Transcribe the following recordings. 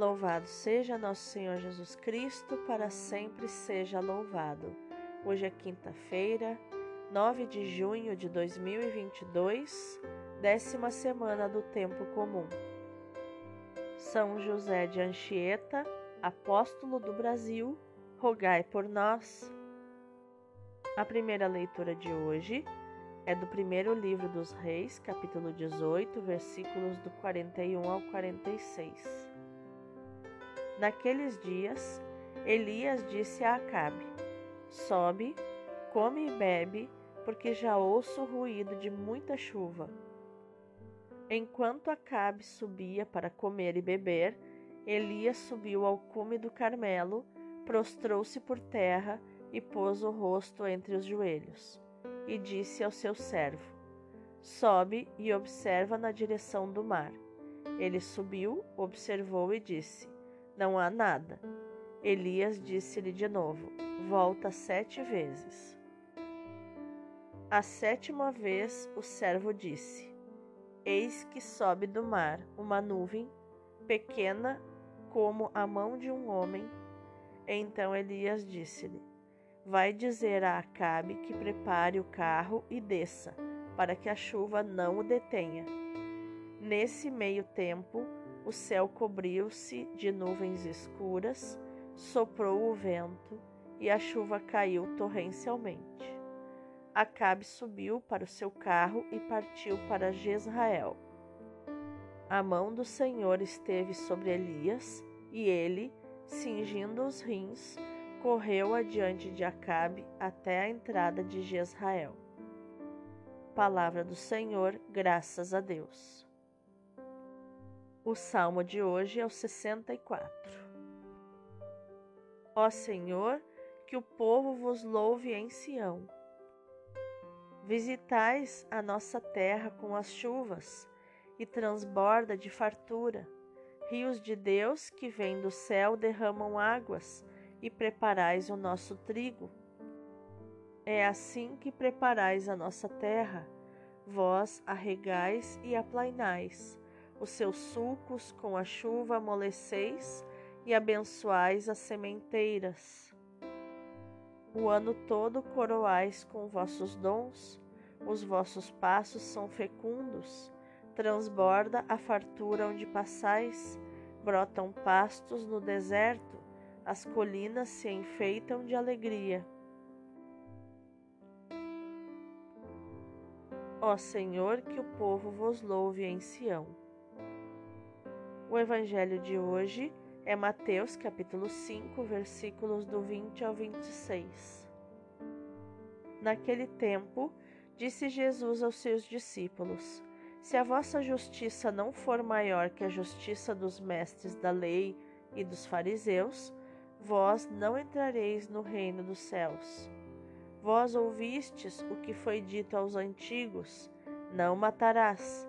Louvado seja nosso Senhor Jesus Cristo, para sempre seja louvado. Hoje é quinta-feira, 9 de junho de 2022, décima semana do Tempo Comum. São José de Anchieta, apóstolo do Brasil, rogai por nós. A primeira leitura de hoje é do primeiro livro dos Reis, capítulo 18, versículos do 41 ao 46. Naqueles dias, Elias disse a Acabe: Sobe, come e bebe, porque já ouço o ruído de muita chuva. Enquanto Acabe subia para comer e beber, Elias subiu ao cume do Carmelo, prostrou-se por terra e pôs o rosto entre os joelhos, e disse ao seu servo: Sobe e observa na direção do mar. Ele subiu, observou e disse: não há nada. Elias disse-lhe de novo: Volta sete vezes. A sétima vez o servo disse: Eis que sobe do mar uma nuvem, pequena como a mão de um homem. Então Elias disse-lhe: Vai dizer a Acabe que prepare o carro e desça, para que a chuva não o detenha. Nesse meio tempo, o céu cobriu-se de nuvens escuras, soprou o vento e a chuva caiu torrencialmente. Acabe subiu para o seu carro e partiu para Jezrael. A mão do Senhor esteve sobre Elias, e ele, cingindo os rins, correu adiante de Acabe até a entrada de Jezrael. Palavra do Senhor, graças a Deus. O salmo de hoje é o 64. Ó Senhor, que o povo vos louve em Sião. Visitais a nossa terra com as chuvas e transborda de fartura. Rios de Deus que vêm do céu derramam águas e preparais o nosso trigo. É assim que preparais a nossa terra, vós arregais e aplainais os seus sulcos com a chuva amoleceis e abençoais as sementeiras. O ano todo coroais com vossos dons, os vossos passos são fecundos, transborda a fartura onde passais, brotam pastos no deserto, as colinas se enfeitam de alegria. Ó Senhor, que o povo vos louve em Sião. O evangelho de hoje é Mateus capítulo 5, versículos do 20 ao 26. Naquele tempo, disse Jesus aos seus discípulos: Se a vossa justiça não for maior que a justiça dos mestres da lei e dos fariseus, vós não entrareis no reino dos céus. Vós ouvistes o que foi dito aos antigos: Não matarás.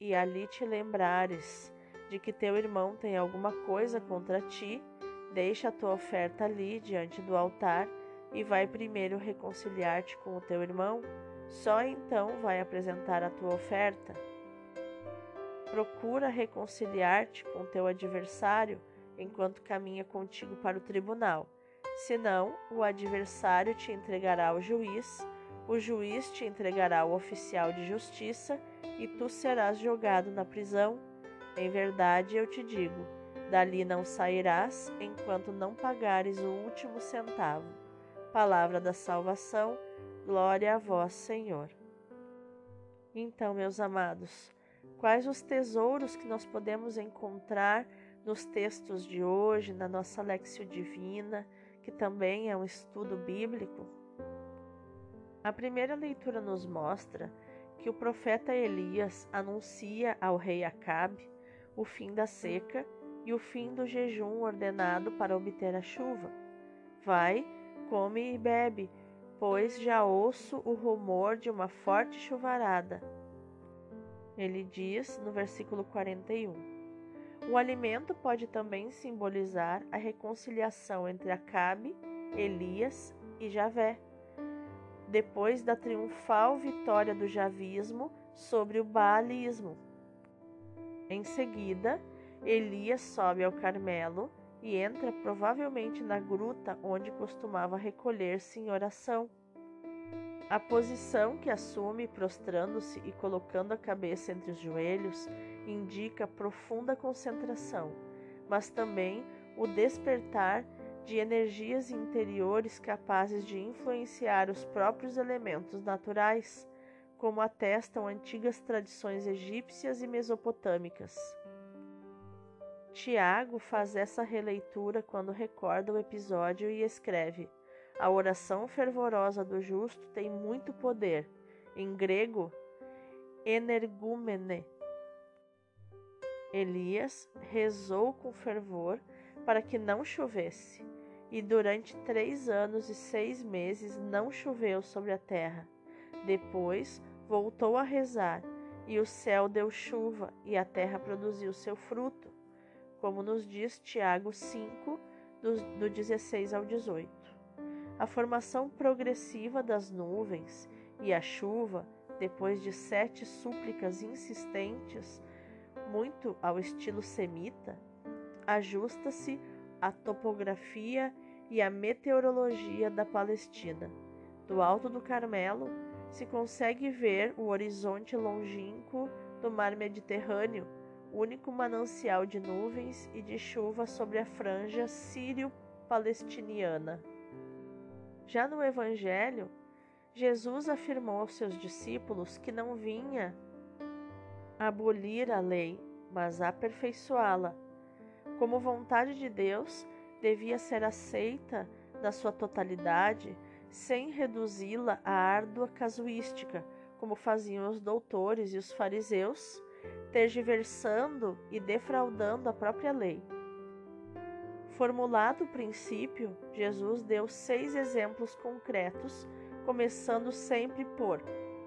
e ali te lembrares de que teu irmão tem alguma coisa contra ti, deixa a tua oferta ali diante do altar e vai primeiro reconciliar-te com o teu irmão, só então vai apresentar a tua oferta. Procura reconciliar-te com teu adversário enquanto caminha contigo para o tribunal, senão o adversário te entregará ao juiz o juiz te entregará ao oficial de justiça e tu serás jogado na prisão. Em verdade, eu te digo: dali não sairás enquanto não pagares o último centavo. Palavra da salvação, glória a vós, Senhor. Então, meus amados, quais os tesouros que nós podemos encontrar nos textos de hoje, na nossa Lexio Divina, que também é um estudo bíblico? A primeira leitura nos mostra que o profeta Elias anuncia ao rei Acabe o fim da seca e o fim do jejum ordenado para obter a chuva. Vai, come e bebe, pois já ouço o rumor de uma forte chuvarada. Ele diz no versículo 41. O alimento pode também simbolizar a reconciliação entre Acabe, Elias e Javé, depois da triunfal vitória do javismo sobre o baalismo. Em seguida, Elias sobe ao Carmelo e entra provavelmente na gruta onde costumava recolher-se em oração. A posição que assume, prostrando-se e colocando a cabeça entre os joelhos, indica profunda concentração, mas também o despertar de energias interiores capazes de influenciar os próprios elementos naturais, como atestam antigas tradições egípcias e mesopotâmicas. Tiago faz essa releitura quando recorda o episódio e escreve: A oração fervorosa do justo tem muito poder. Em grego, energúmene. Elias rezou com fervor para que não chovesse, e durante três anos e seis meses não choveu sobre a terra. Depois voltou a rezar, e o céu deu chuva, e a terra produziu seu fruto como nos diz Tiago 5, do, do 16 ao 18. A formação progressiva das nuvens e a chuva, depois de sete súplicas insistentes, muito ao estilo semita, ajusta-se à topografia e à meteorologia da Palestina. Do alto do Carmelo se consegue ver o horizonte longínquo do mar Mediterrâneo único manancial de nuvens e de chuva sobre a franja sírio-palestiniana. Já no Evangelho, Jesus afirmou aos seus discípulos que não vinha abolir a lei, mas aperfeiçoá-la. Como vontade de Deus, devia ser aceita na sua totalidade, sem reduzi-la à árdua casuística, como faziam os doutores e os fariseus tergiversando e defraudando a própria lei. Formulado o princípio, Jesus deu seis exemplos concretos, começando sempre por: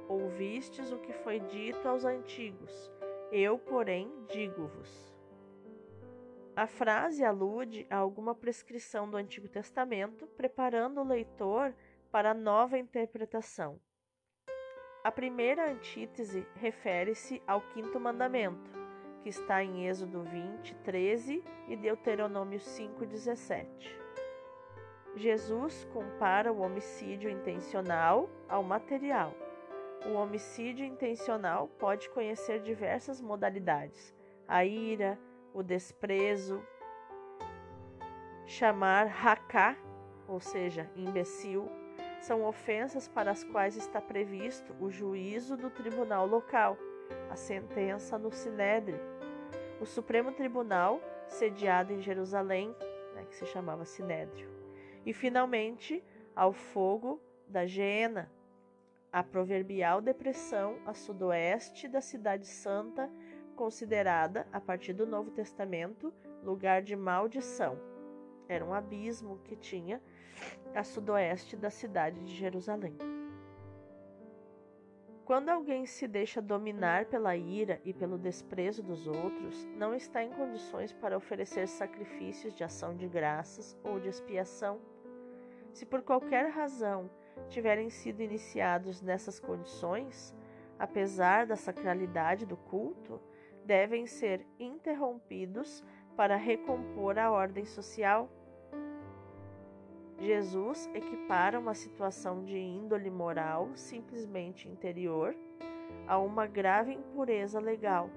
Ouvistes o que foi dito aos antigos, eu, porém, digo-vos. A frase alude a alguma prescrição do Antigo Testamento, preparando o leitor para nova interpretação. A primeira antítese refere-se ao quinto mandamento, que está em Êxodo 20, 13 e Deuteronômio 5, 17. Jesus compara o homicídio intencional ao material. O homicídio intencional pode conhecer diversas modalidades: a ira, o desprezo, chamar raká, ou seja, imbecil, são ofensas para as quais está previsto o juízo do tribunal local, a sentença no Sinédrio. O Supremo Tribunal, sediado em Jerusalém, né, que se chamava Sinédrio. E, finalmente, ao fogo da Geena, a proverbial depressão a sudoeste da Cidade Santa, considerada, a partir do Novo Testamento, lugar de maldição. Era um abismo que tinha a sudoeste da cidade de Jerusalém. Quando alguém se deixa dominar pela ira e pelo desprezo dos outros, não está em condições para oferecer sacrifícios de ação de graças ou de expiação. Se por qualquer razão tiverem sido iniciados nessas condições, apesar da sacralidade do culto, devem ser interrompidos para recompor a ordem social Jesus equipara uma situação de índole moral simplesmente interior a uma grave impureza legal,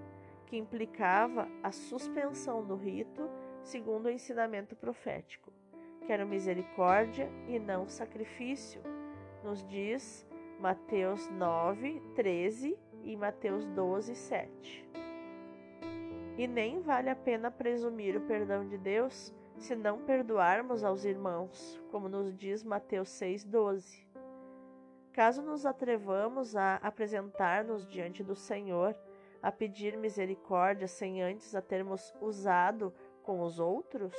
que implicava a suspensão do rito segundo o ensinamento profético. Quero misericórdia e não sacrifício, nos diz Mateus 9, 13 e Mateus 12, 7. E nem vale a pena presumir o perdão de Deus se não perdoarmos aos irmãos, como nos diz Mateus 6,12. Caso nos atrevamos a apresentar-nos diante do Senhor, a pedir misericórdia sem antes a termos usado com os outros,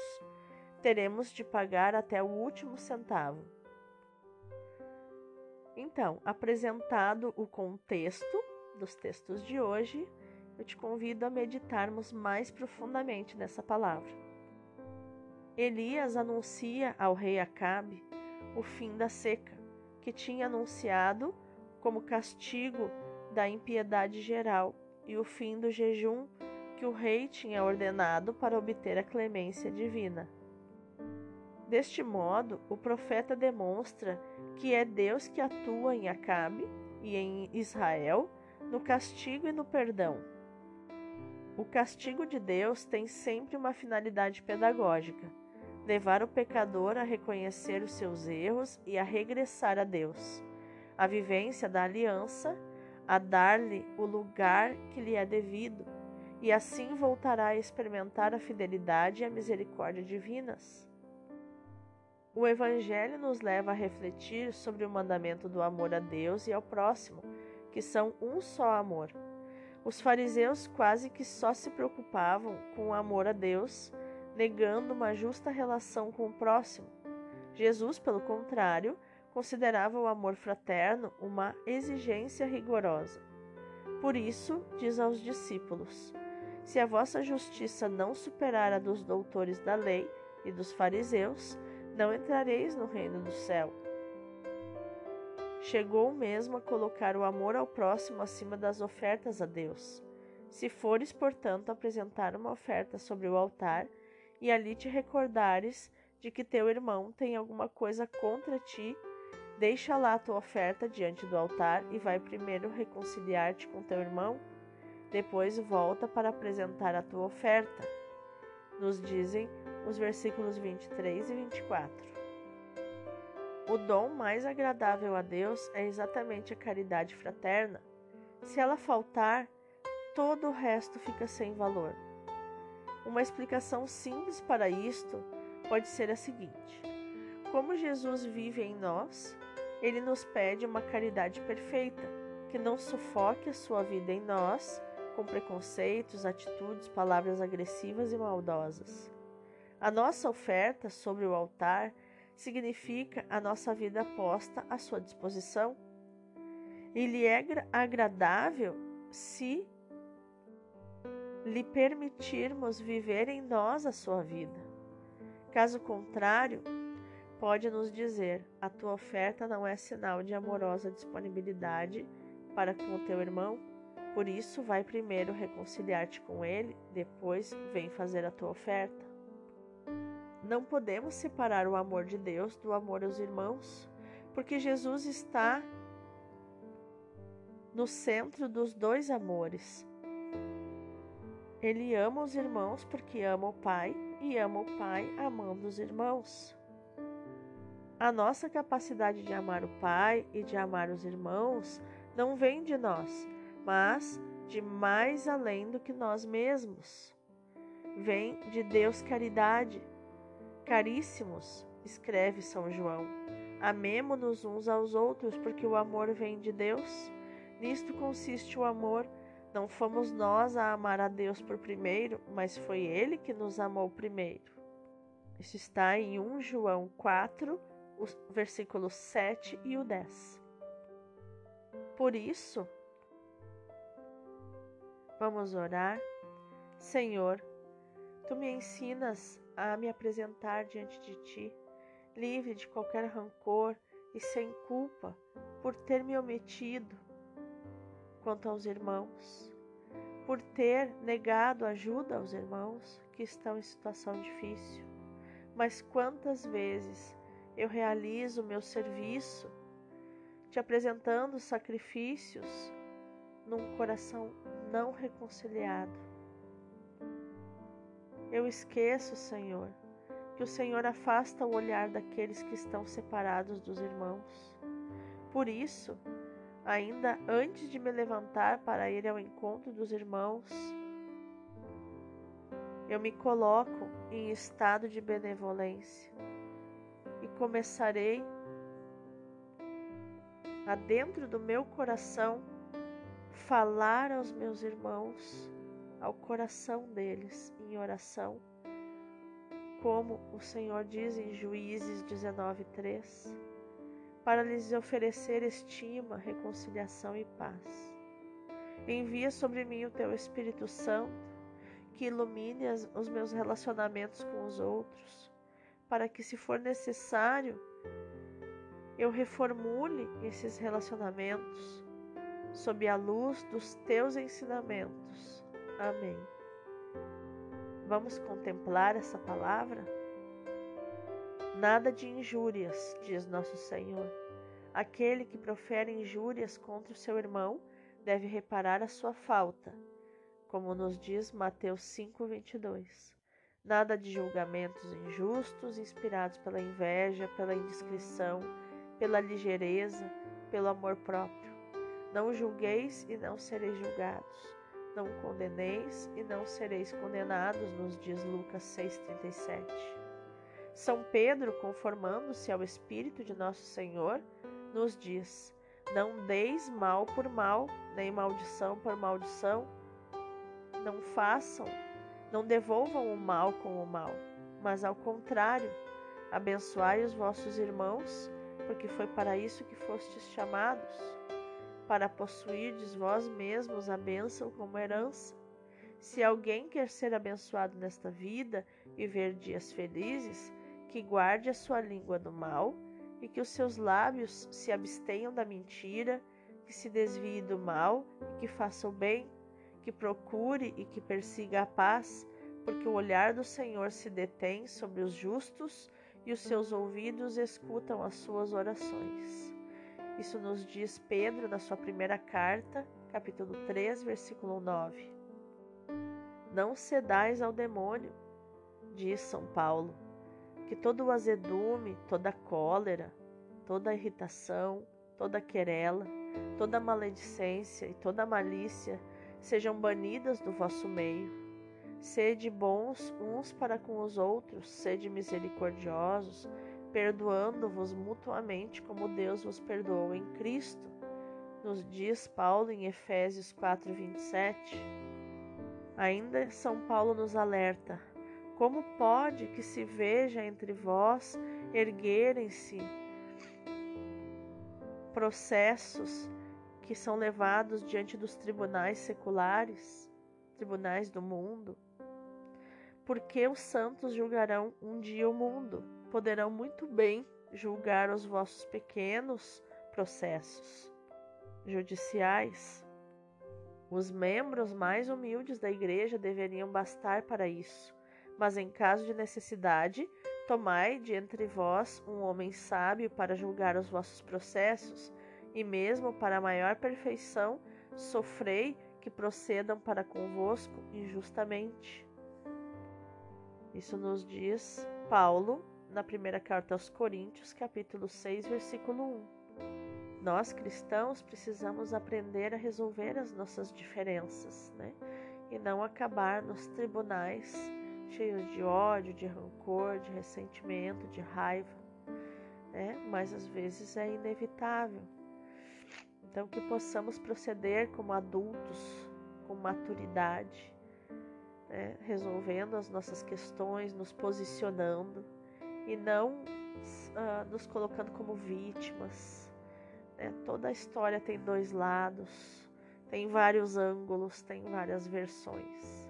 teremos de pagar até o último centavo. Então, apresentado o contexto dos textos de hoje, eu te convido a meditarmos mais profundamente nessa palavra. Elias anuncia ao rei Acabe o fim da seca, que tinha anunciado como castigo da impiedade geral, e o fim do jejum que o rei tinha ordenado para obter a clemência divina. Deste modo, o profeta demonstra que é Deus que atua em Acabe e em Israel no castigo e no perdão. O castigo de Deus tem sempre uma finalidade pedagógica: levar o pecador a reconhecer os seus erros e a regressar a Deus. A vivência da aliança, a dar-lhe o lugar que lhe é devido, e assim voltará a experimentar a fidelidade e a misericórdia divinas. O Evangelho nos leva a refletir sobre o mandamento do amor a Deus e ao próximo que são um só amor. Os fariseus quase que só se preocupavam com o amor a Deus, negando uma justa relação com o próximo. Jesus, pelo contrário, considerava o amor fraterno uma exigência rigorosa. Por isso, diz aos discípulos: Se a vossa justiça não superar a dos doutores da lei e dos fariseus, não entrareis no reino do céu. Chegou mesmo a colocar o amor ao próximo acima das ofertas a Deus. Se fores, portanto, apresentar uma oferta sobre o altar, e ali te recordares de que teu irmão tem alguma coisa contra ti, deixa lá a tua oferta diante do altar e vai primeiro reconciliar-te com teu irmão, depois volta para apresentar a tua oferta. Nos dizem os versículos 23 e 24. O dom mais agradável a Deus é exatamente a caridade fraterna. Se ela faltar, todo o resto fica sem valor. Uma explicação simples para isto pode ser a seguinte: como Jesus vive em nós, ele nos pede uma caridade perfeita, que não sufoque a sua vida em nós com preconceitos, atitudes, palavras agressivas e maldosas. A nossa oferta sobre o altar significa a nossa vida posta à sua disposição. Ele é agradável se lhe permitirmos viver em nós a sua vida. Caso contrário, pode nos dizer: a tua oferta não é sinal de amorosa disponibilidade para com o teu irmão, por isso vai primeiro reconciliar-te com ele, depois vem fazer a tua oferta. Não podemos separar o amor de Deus do amor aos irmãos, porque Jesus está no centro dos dois amores. Ele ama os irmãos porque ama o Pai e ama o Pai amando os irmãos. A nossa capacidade de amar o Pai e de amar os irmãos não vem de nós, mas de mais além do que nós mesmos. Vem de Deus caridade Caríssimos, escreve São João, amemo-nos uns aos outros, porque o amor vem de Deus. Nisto consiste o amor. Não fomos nós a amar a Deus por primeiro, mas foi Ele que nos amou primeiro. Isso está em 1 João 4, os versículos 7 e o 10. Por isso, vamos orar. Senhor, tu me ensinas a me apresentar diante de ti, livre de qualquer rancor e sem culpa por ter me omitido quanto aos irmãos, por ter negado ajuda aos irmãos que estão em situação difícil. Mas quantas vezes eu realizo o meu serviço te apresentando sacrifícios num coração não reconciliado eu esqueço, Senhor, que o Senhor afasta o olhar daqueles que estão separados dos irmãos. Por isso, ainda antes de me levantar para ir ao encontro dos irmãos, eu me coloco em estado de benevolência e começarei a dentro do meu coração falar aos meus irmãos ao coração deles em oração, como o Senhor diz em Juízes 19:3, para lhes oferecer estima, reconciliação e paz. Envia sobre mim o teu Espírito Santo, que ilumine as, os meus relacionamentos com os outros, para que, se for necessário, eu reformule esses relacionamentos sob a luz dos teus ensinamentos. Amém. Vamos contemplar essa palavra? Nada de injúrias, diz nosso Senhor. Aquele que profere injúrias contra o seu irmão deve reparar a sua falta, como nos diz Mateus 5:22. Nada de julgamentos injustos inspirados pela inveja, pela indiscrição, pela ligeireza, pelo amor próprio. Não julgueis e não sereis julgados. Não condeneis e não sereis condenados, nos diz Lucas 6:37. São Pedro, conformando-se ao espírito de nosso Senhor, nos diz: não deis mal por mal, nem maldição por maldição. Não façam, não devolvam o mal com o mal, mas ao contrário, abençoai os vossos irmãos, porque foi para isso que fostes chamados, para possuirdes vós mesmos a bênção como herança. Se alguém quer ser abençoado nesta vida e ver dias felizes, que guarde a sua língua do mal e que os seus lábios se abstenham da mentira, que se desvie do mal e que faça o bem, que procure e que persiga a paz, porque o olhar do Senhor se detém sobre os justos e os seus ouvidos escutam as suas orações. Isso nos diz Pedro na sua primeira carta, capítulo 3, versículo 9. Não cedais ao demônio, diz São Paulo que todo o azedume, toda cólera, toda irritação, toda querela, toda maledicência e toda malícia sejam banidas do vosso meio. Sede bons uns para com os outros, sede misericordiosos, perdoando-vos mutuamente como Deus vos perdoou em Cristo. Nos diz Paulo em Efésios 4:27. Ainda São Paulo nos alerta: como pode que se veja entre vós erguerem-se processos que são levados diante dos tribunais seculares, tribunais do mundo? Porque os santos julgarão um dia o mundo, poderão muito bem julgar os vossos pequenos processos judiciais. Os membros mais humildes da igreja deveriam bastar para isso mas em caso de necessidade, tomai de entre vós um homem sábio para julgar os vossos processos, e mesmo para maior perfeição, sofrei que procedam para convosco injustamente. Isso nos diz Paulo na primeira carta aos Coríntios, capítulo 6, versículo 1. Nós cristãos precisamos aprender a resolver as nossas diferenças, né? E não acabar nos tribunais cheios de ódio, de rancor, de ressentimento, de raiva, né? Mas às vezes é inevitável. Então que possamos proceder como adultos, com maturidade, né? resolvendo as nossas questões, nos posicionando e não uh, nos colocando como vítimas. Né? Toda a história tem dois lados, tem vários ângulos, tem várias versões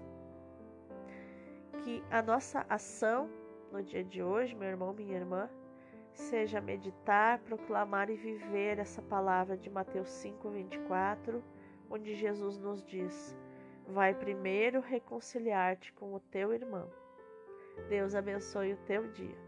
que a nossa ação no dia de hoje, meu irmão, minha irmã, seja meditar, proclamar e viver essa palavra de Mateus 5:24, onde Jesus nos diz: Vai primeiro reconciliar-te com o teu irmão. Deus abençoe o teu dia.